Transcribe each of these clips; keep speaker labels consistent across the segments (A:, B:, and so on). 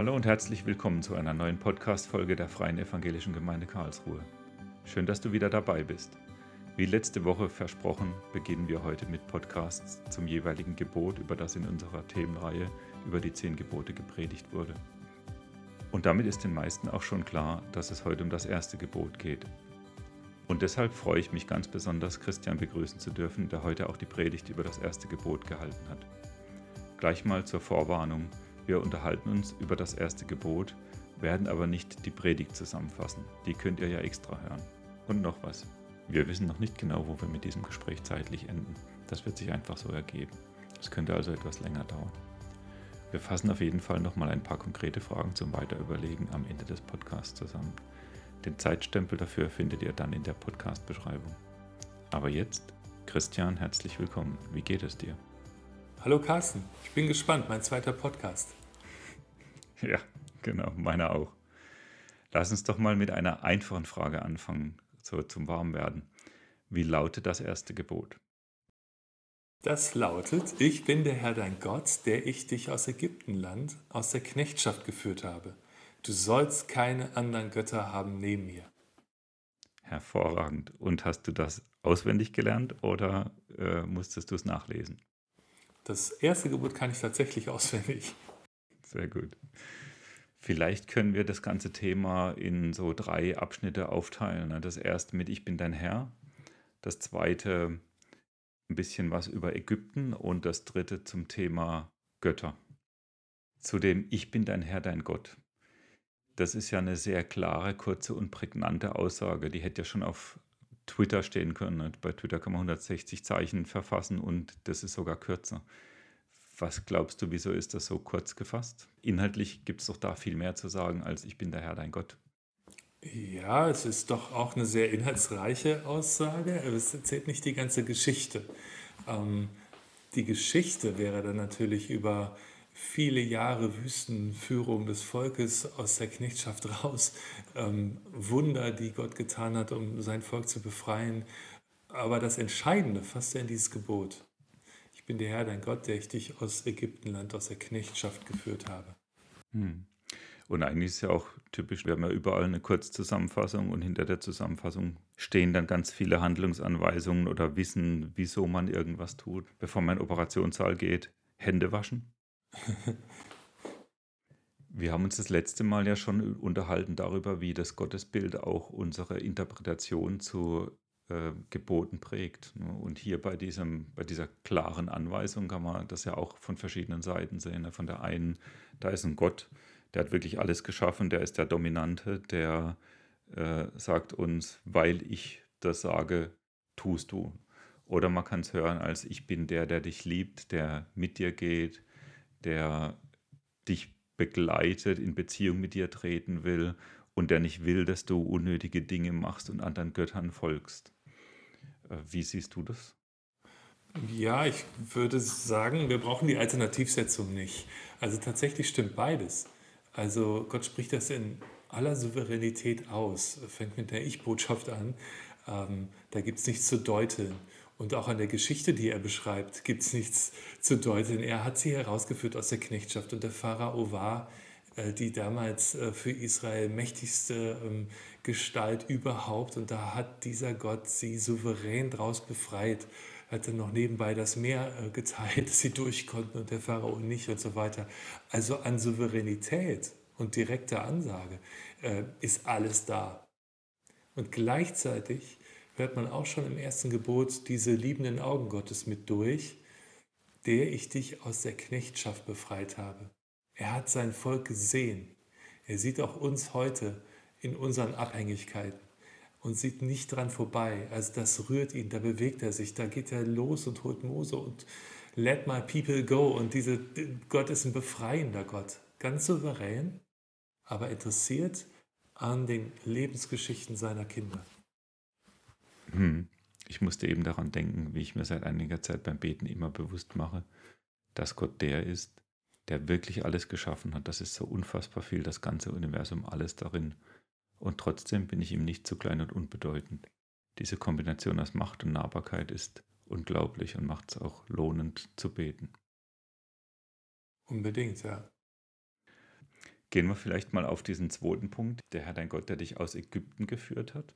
A: Hallo und herzlich willkommen zu einer neuen Podcast-Folge der Freien Evangelischen Gemeinde Karlsruhe. Schön, dass du wieder dabei bist. Wie letzte Woche versprochen, beginnen wir heute mit Podcasts zum jeweiligen Gebot, über das in unserer Themenreihe über die zehn Gebote gepredigt wurde. Und damit ist den meisten auch schon klar, dass es heute um das erste Gebot geht. Und deshalb freue ich mich ganz besonders, Christian begrüßen zu dürfen, der heute auch die Predigt über das erste Gebot gehalten hat. Gleich mal zur Vorwarnung. Wir unterhalten uns über das erste Gebot, werden aber nicht die Predigt zusammenfassen. Die könnt ihr ja extra hören. Und noch was. Wir wissen noch nicht genau, wo wir mit diesem Gespräch zeitlich enden. Das wird sich einfach so ergeben. Es könnte also etwas länger dauern. Wir fassen auf jeden Fall nochmal ein paar konkrete Fragen zum Weiterüberlegen am Ende des Podcasts zusammen. Den Zeitstempel dafür findet ihr dann in der Podcast-Beschreibung. Aber jetzt, Christian, herzlich willkommen. Wie geht es dir?
B: Hallo Carsten, ich bin gespannt, mein zweiter Podcast.
A: Ja, genau, meiner auch. Lass uns doch mal mit einer einfachen Frage anfangen, so zum Warmwerden. Wie lautet das erste Gebot?
B: Das lautet, ich bin der Herr dein Gott, der ich dich aus Ägyptenland, aus der Knechtschaft geführt habe. Du sollst keine anderen Götter haben neben mir.
A: Hervorragend. Und hast du das auswendig gelernt oder äh, musstest du es nachlesen?
B: Das erste Gebot kann ich tatsächlich auswendig.
A: Sehr gut. Vielleicht können wir das ganze Thema in so drei Abschnitte aufteilen. Ne? Das erste mit Ich bin dein Herr, das zweite ein bisschen was über Ägypten und das dritte zum Thema Götter. Zu dem Ich bin dein Herr, dein Gott. Das ist ja eine sehr klare, kurze und prägnante Aussage. Die hätte ja schon auf Twitter stehen können. Ne? Bei Twitter kann man 160 Zeichen verfassen und das ist sogar kürzer. Was glaubst du, wieso ist das so kurz gefasst? Inhaltlich gibt es doch da viel mehr zu sagen, als ich bin der Herr, dein Gott.
B: Ja, es ist doch auch eine sehr inhaltsreiche Aussage, aber es erzählt nicht die ganze Geschichte. Ähm, die Geschichte wäre dann natürlich über viele Jahre Wüstenführung des Volkes aus der Knechtschaft raus, ähm, Wunder, die Gott getan hat, um sein Volk zu befreien. Aber das Entscheidende fasst er in dieses Gebot. Bin der Herr, dein Gott, der ich dich aus Ägyptenland, aus der Knechtschaft geführt habe.
A: Hm. Und eigentlich ist ja auch typisch, wir haben ja überall eine Kurzzusammenfassung und hinter der Zusammenfassung stehen dann ganz viele Handlungsanweisungen oder Wissen, wieso man irgendwas tut. Bevor man in den Operationssaal geht, Hände waschen, wir haben uns das letzte Mal ja schon unterhalten darüber, wie das Gottesbild auch unsere Interpretation zu äh, Geboten prägt. Ne? Und hier bei, diesem, bei dieser klaren Anweisung kann man das ja auch von verschiedenen Seiten sehen. Ne? Von der einen, da ist ein Gott, der hat wirklich alles geschaffen, der ist der Dominante, der äh, sagt uns, weil ich das sage, tust du. Oder man kann es hören als ich bin der, der dich liebt, der mit dir geht, der dich begleitet, in Beziehung mit dir treten will und der nicht will, dass du unnötige Dinge machst und anderen Göttern folgst. Äh, wie siehst du das?
B: Ja, ich würde sagen, wir brauchen die Alternativsetzung nicht. Also tatsächlich stimmt beides. Also Gott spricht das in aller Souveränität aus, fängt mit der Ich-Botschaft an. Ähm, da gibt es nichts zu deuteln. Und auch an der Geschichte, die er beschreibt, gibt es nichts zu deuten. Er hat sie herausgeführt aus der Knechtschaft und der Pharao war äh, die damals äh, für Israel mächtigste ähm, Gestalt überhaupt. Und da hat dieser Gott sie souverän draus befreit. Hat dann noch nebenbei das Meer äh, geteilt, dass sie durch konnten und der Pharao nicht und so weiter. Also an Souveränität und direkter Ansage ist alles da. Und gleichzeitig hört man auch schon im ersten Gebot diese liebenden Augen Gottes mit durch, der ich dich aus der Knechtschaft befreit habe. Er hat sein Volk gesehen. Er sieht auch uns heute in unseren Abhängigkeiten und sieht nicht dran vorbei. Also das rührt ihn, da bewegt er sich, da geht er los und holt Mose und let my people go. Und diese, Gott ist ein befreiender Gott, ganz souverän, aber interessiert an den Lebensgeschichten seiner Kinder.
A: Hm. Ich musste eben daran denken, wie ich mir seit einiger Zeit beim Beten immer bewusst mache, dass Gott der ist, der wirklich alles geschaffen hat. Das ist so unfassbar viel, das ganze Universum, alles darin. Und trotzdem bin ich ihm nicht zu klein und unbedeutend. Diese Kombination aus Macht und Nahbarkeit ist unglaublich und macht es auch lohnend zu beten.
B: Unbedingt, ja.
A: Gehen wir vielleicht mal auf diesen zweiten Punkt, der Herr dein Gott, der dich aus Ägypten geführt hat.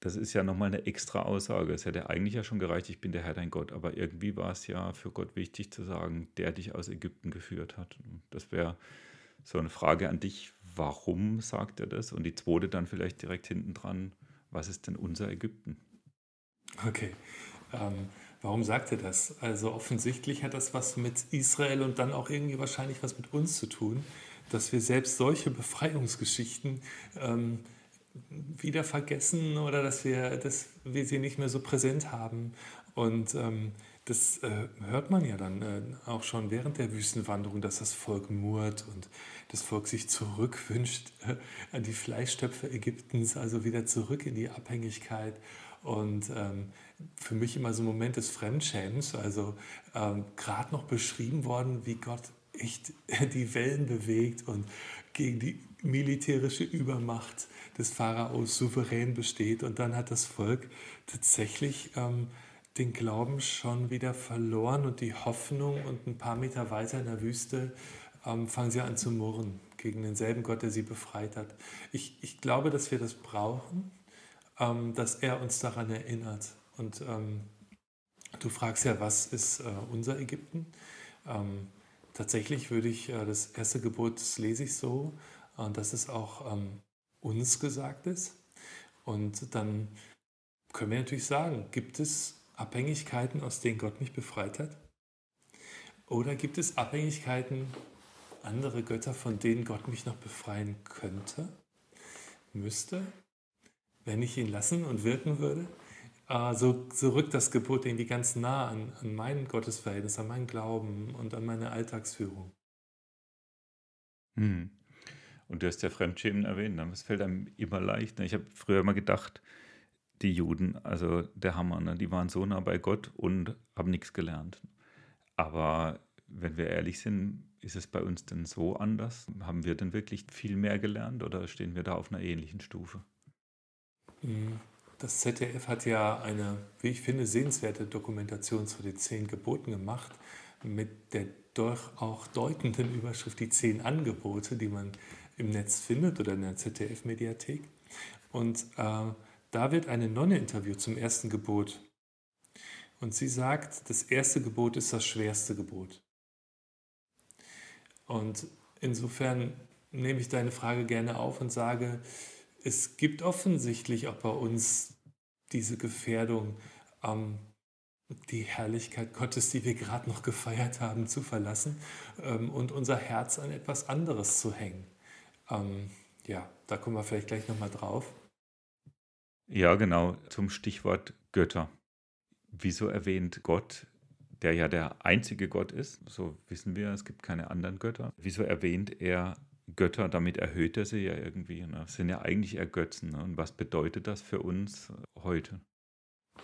A: Das ist ja nochmal eine extra Aussage. Es hätte eigentlich ja schon gereicht, ich bin der Herr dein Gott, aber irgendwie war es ja für Gott wichtig zu sagen, der dich aus Ägypten geführt hat. Das wäre so eine Frage an dich, warum sagt er das? Und die zweite dann vielleicht direkt hinten dran, was ist denn unser Ägypten?
B: Okay. Ähm, warum sagt er das? Also offensichtlich hat das was mit Israel und dann auch irgendwie wahrscheinlich was mit uns zu tun, dass wir selbst solche Befreiungsgeschichten ähm, wieder vergessen oder dass wir, dass wir sie nicht mehr so präsent haben. Und ähm, das äh, hört man ja dann äh, auch schon während der Wüstenwanderung, dass das Volk murrt und das Volk sich zurückwünscht äh, an die Fleischtöpfe Ägyptens, also wieder zurück in die Abhängigkeit. Und ähm, für mich immer so ein Moment des Fremdschämens, also ähm, gerade noch beschrieben worden, wie Gott echt die Wellen bewegt und gegen die militärische Übermacht des Pharaos souverän besteht. Und dann hat das Volk tatsächlich ähm, den Glauben schon wieder verloren und die Hoffnung. Und ein paar Meter weiter in der Wüste ähm, fangen sie an zu murren gegen denselben Gott, der sie befreit hat. Ich, ich glaube, dass wir das brauchen, ähm, dass er uns daran erinnert. Und ähm, du fragst ja, was ist äh, unser Ägypten? Ähm, tatsächlich würde ich äh, das erste Gebot, das lese ich so, äh, dass es auch ähm, uns gesagt ist. Und dann können wir natürlich sagen, gibt es Abhängigkeiten, aus denen Gott mich befreit hat? Oder gibt es Abhängigkeiten, andere Götter, von denen Gott mich noch befreien könnte, müsste, wenn ich ihn lassen und wirken würde? Äh, so, so rückt das Gebot irgendwie ganz nah an, an mein Gottesverhältnis, an meinen Glauben und an meine Alltagsführung.
A: Hm. Und du hast ja Fremdschämen erwähnt, das fällt einem immer leicht. Ich habe früher immer gedacht, die Juden, also der Hammer, ne? die waren so nah bei Gott und haben nichts gelernt. Aber wenn wir ehrlich sind, ist es bei uns denn so anders? Haben wir denn wirklich viel mehr gelernt oder stehen wir da auf einer ähnlichen Stufe?
B: Hm. Das ZDF hat ja eine, wie ich finde, sehenswerte Dokumentation zu den zehn Geboten gemacht, mit der doch auch deutenden Überschrift Die zehn Angebote, die man im Netz findet oder in der ZDF-Mediathek. Und äh, da wird eine Nonne interviewt zum ersten Gebot. Und sie sagt, das erste Gebot ist das schwerste Gebot. Und insofern nehme ich deine Frage gerne auf und sage, es gibt offensichtlich auch bei uns diese Gefährdung, ähm, die Herrlichkeit Gottes, die wir gerade noch gefeiert haben, zu verlassen ähm, und unser Herz an etwas anderes zu hängen. Ähm, ja, da kommen wir vielleicht gleich nochmal drauf.
A: Ja, genau, zum Stichwort Götter. Wieso erwähnt Gott, der ja der einzige Gott ist, so wissen wir, es gibt keine anderen Götter, wieso erwähnt er Götter, damit erhöht er sie ja irgendwie. Ne? Das sind ja eigentlich eher Götzen. Ne? Und was bedeutet das für uns heute?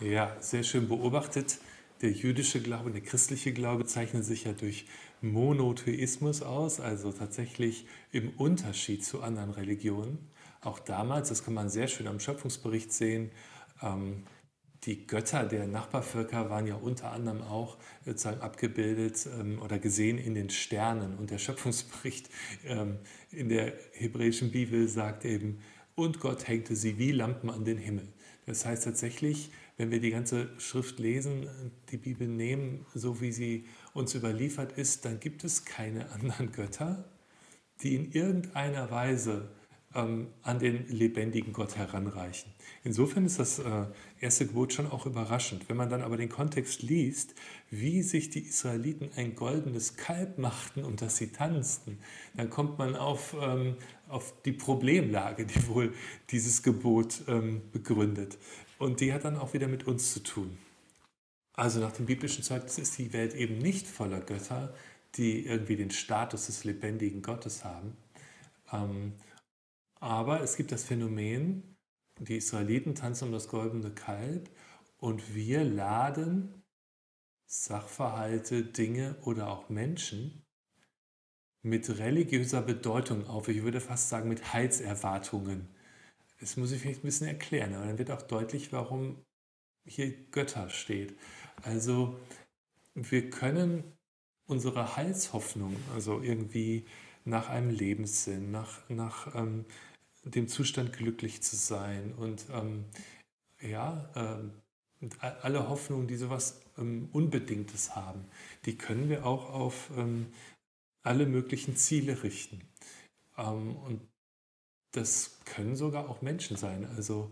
B: Ja, sehr schön beobachtet. Der jüdische Glaube, der christliche Glaube zeichnet sich ja durch Monotheismus aus, also tatsächlich im Unterschied zu anderen Religionen. Auch damals, das kann man sehr schön am Schöpfungsbericht sehen, ähm, die Götter der Nachbarvölker waren ja unter anderem auch sozusagen abgebildet ähm, oder gesehen in den Sternen. Und der Schöpfungsbericht ähm, in der hebräischen Bibel sagt eben, und Gott hängte sie wie Lampen an den Himmel. Das heißt tatsächlich, wenn wir die ganze Schrift lesen, die Bibel nehmen, so wie sie uns überliefert ist, dann gibt es keine anderen Götter, die in irgendeiner Weise ähm, an den lebendigen Gott heranreichen. Insofern ist das äh, erste Gebot schon auch überraschend. Wenn man dann aber den Kontext liest, wie sich die Israeliten ein goldenes Kalb machten, um das sie tanzten, dann kommt man auf, ähm, auf die Problemlage, die wohl dieses Gebot ähm, begründet. Und die hat dann auch wieder mit uns zu tun. Also nach dem biblischen Zeugnis ist die Welt eben nicht voller Götter, die irgendwie den Status des lebendigen Gottes haben. Ähm, aber es gibt das Phänomen, die Israeliten tanzen um das goldene Kalb und wir laden Sachverhalte, Dinge oder auch Menschen mit religiöser Bedeutung auf. Ich würde fast sagen mit Heilserwartungen. Das muss ich vielleicht ein bisschen erklären, aber dann wird auch deutlich, warum hier Götter steht. Also wir können unsere Heilshoffnung, also irgendwie nach einem Lebenssinn, nach, nach ähm, dem Zustand glücklich zu sein und ähm, ja, ähm, alle Hoffnungen, die sowas ähm, Unbedingtes haben, die können wir auch auf ähm, alle möglichen Ziele richten. Ähm, und das können sogar auch Menschen sein. Also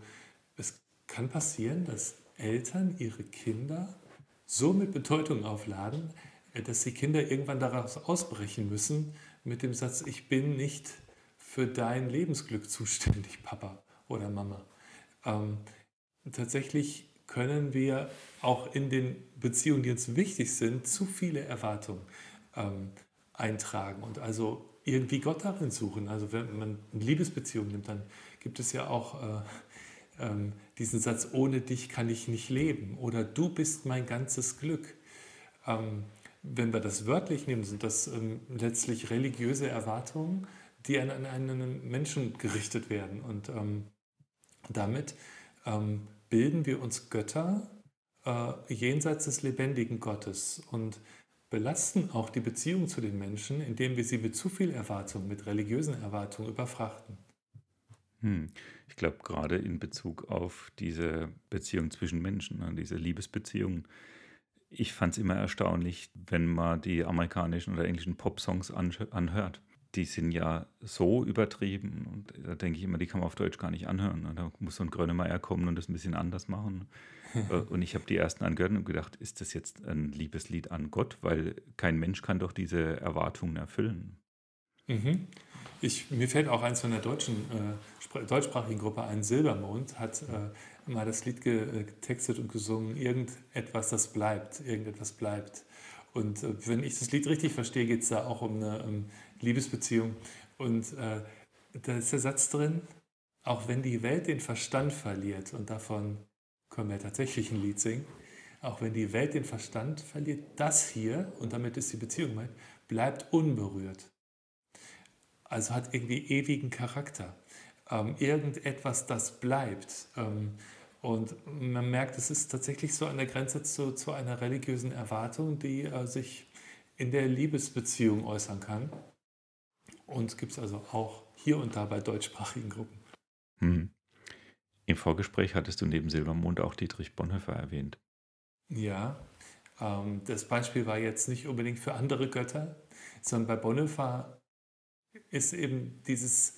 B: es kann passieren, dass Eltern ihre Kinder so mit Bedeutung aufladen, äh, dass die Kinder irgendwann daraus ausbrechen müssen mit dem Satz, ich bin nicht für dein Lebensglück zuständig, Papa oder Mama. Ähm, tatsächlich können wir auch in den Beziehungen, die uns wichtig sind, zu viele Erwartungen ähm, eintragen und also irgendwie Gott darin suchen. Also wenn man eine Liebesbeziehung nimmt, dann gibt es ja auch äh, ähm, diesen Satz, ohne dich kann ich nicht leben oder du bist mein ganzes Glück. Ähm, wenn wir das wörtlich nehmen, sind das ähm, letztlich religiöse Erwartungen, die an, an, einen Menschen gerichtet werden. Und ähm, damit ähm, bilden wir uns Götter äh, jenseits des lebendigen Gottes und belasten auch die Beziehung zu den Menschen, indem wir sie mit zu viel Erwartung, mit religiösen Erwartungen überfrachten.
A: Hm. Ich glaube, gerade in Bezug auf diese Beziehung zwischen Menschen, ne, diese Liebesbeziehung, ich fand es immer erstaunlich, wenn man die amerikanischen oder englischen Pop-Songs anhört. Die sind ja so übertrieben und da denke ich immer, die kann man auf Deutsch gar nicht anhören. Da muss so ein Grönemeyer kommen und das ein bisschen anders machen. Äh, und ich habe die ersten angehört und gedacht, ist das jetzt ein Liebeslied an Gott? Weil kein Mensch kann doch diese Erwartungen erfüllen.
B: Mhm. Ich, mir fällt auch eins von der deutschen, äh, deutschsprachigen Gruppe ein, Silbermond, hat äh, mal das Lied äh, getextet und gesungen, irgendetwas, das bleibt, irgendetwas bleibt. Und äh, wenn ich das Lied richtig verstehe, geht es da auch um eine um Liebesbeziehung. Und äh, da ist der Satz drin, auch wenn die Welt den Verstand verliert, und davon können wir tatsächlich ein Lied singen, auch wenn die Welt den Verstand verliert, das hier, und damit ist die Beziehung gemeint, bleibt unberührt. Also hat irgendwie ewigen Charakter. Ähm, irgendetwas, das bleibt. Ähm, und man merkt, es ist tatsächlich so an der Grenze zu, zu einer religiösen Erwartung, die äh, sich in der Liebesbeziehung äußern kann. Und gibt es also auch hier und da bei deutschsprachigen Gruppen.
A: Hm. Im Vorgespräch hattest du neben Silbermond auch Dietrich Bonhoeffer erwähnt.
B: Ja, ähm, das Beispiel war jetzt nicht unbedingt für andere Götter, sondern bei Bonhoeffer ist eben dieses,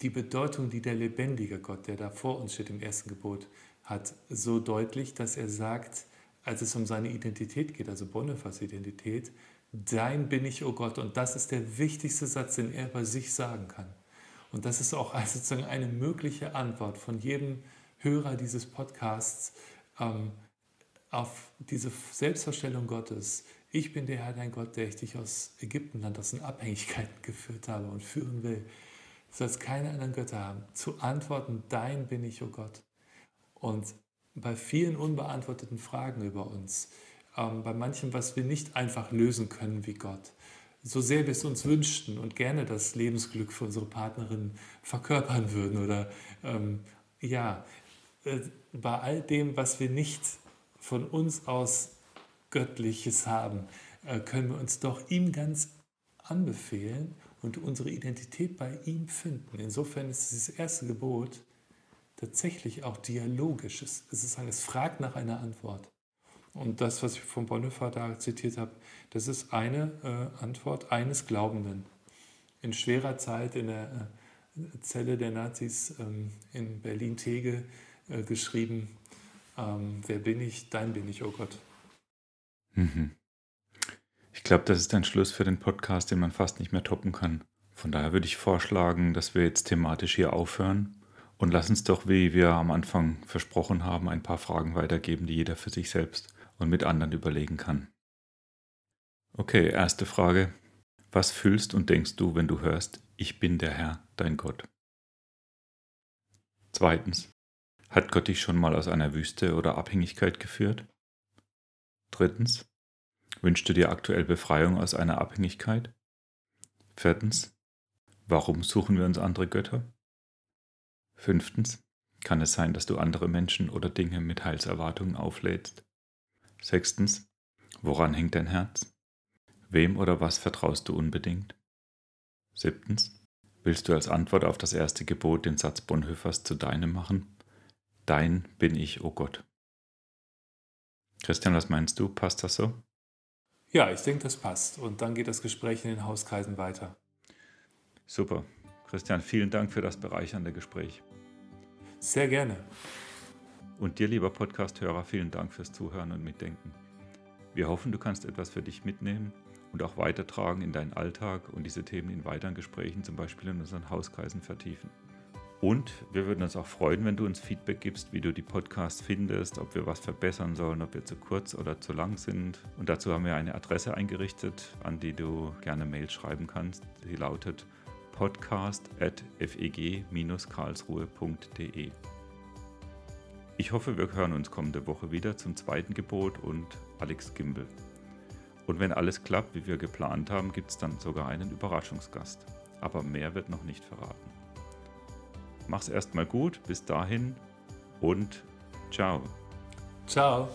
B: die Bedeutung, die der lebendige Gott, der da vor uns steht im ersten Gebot, hat, so deutlich, dass er sagt, als es um seine Identität geht, also Bonhoeffers Identität, dein bin ich, o oh Gott. Und das ist der wichtigste Satz, den er bei sich sagen kann. Und das ist auch sozusagen eine mögliche Antwort von jedem Hörer dieses Podcasts ähm, auf diese Selbstverstellung Gottes, ich bin der Herr, dein Gott, der ich dich aus Ägyptenland, aus den Abhängigkeiten geführt habe und führen will. Du sollst keine anderen Götter haben. Zu antworten, dein bin ich, o oh Gott. Und bei vielen unbeantworteten Fragen über uns, bei manchem, was wir nicht einfach lösen können wie Gott, so sehr wir es uns wünschten und gerne das Lebensglück für unsere Partnerin verkörpern würden oder ähm, ja, äh, bei all dem, was wir nicht von uns aus Göttliches haben, äh, können wir uns doch ihm ganz anbefehlen und unsere Identität bei ihm finden. Insofern ist dieses erste Gebot tatsächlich auch dialogisch. Es, ist es fragt nach einer Antwort. Und das, was ich von Bonhoeffer da zitiert habe, das ist eine äh, Antwort eines Glaubenden. In schwerer Zeit in der äh, Zelle der Nazis ähm, in Berlin-Tegel äh, geschrieben, ähm, wer bin ich, dein bin ich, oh Gott.
A: Mhm. Ich glaube, das ist ein Schluss für den Podcast, den man fast nicht mehr toppen kann. Von daher würde ich vorschlagen, dass wir jetzt thematisch hier aufhören und lass uns doch, wie wir am Anfang versprochen haben, ein paar Fragen weitergeben, die jeder für sich selbst und mit anderen überlegen kann. Okay, erste Frage. Was fühlst und denkst du, wenn du hörst, ich bin der Herr, dein Gott? Zweitens. Hat Gott dich schon mal aus einer Wüste oder Abhängigkeit geführt? Drittens. Wünschst du dir aktuell Befreiung aus einer Abhängigkeit? Viertens. Warum suchen wir uns andere Götter? Fünftens. Kann es sein, dass du andere Menschen oder Dinge mit Heilserwartungen auflädst? Sechstens. Woran hängt dein Herz? Wem oder was vertraust du unbedingt? Siebtens. Willst du als Antwort auf das erste Gebot den Satz Bonhoeffers zu deinem machen? Dein bin ich, o oh Gott. Christian, was meinst du? Passt das so?
B: Ja, ich denke, das passt. Und dann geht das Gespräch in den Hauskreisen weiter.
A: Super. Christian, vielen Dank für das bereichernde Gespräch.
B: Sehr gerne.
A: Und dir, lieber Podcast-Hörer, vielen Dank fürs Zuhören und Mitdenken. Wir hoffen, du kannst etwas für dich mitnehmen und auch weitertragen in deinen Alltag und diese Themen in weiteren Gesprächen, zum Beispiel in unseren Hauskreisen, vertiefen. Und wir würden uns auch freuen, wenn du uns Feedback gibst, wie du die Podcasts findest, ob wir was verbessern sollen, ob wir zu kurz oder zu lang sind. Und dazu haben wir eine Adresse eingerichtet, an die du gerne Mail schreiben kannst. Sie lautet podcast.feg-karlsruhe.de. Ich hoffe, wir hören uns kommende Woche wieder zum zweiten Gebot und Alex Gimbel. Und wenn alles klappt, wie wir geplant haben, gibt es dann sogar einen Überraschungsgast. Aber mehr wird noch nicht verraten. Mach's erstmal gut, bis dahin und ciao.
B: Ciao.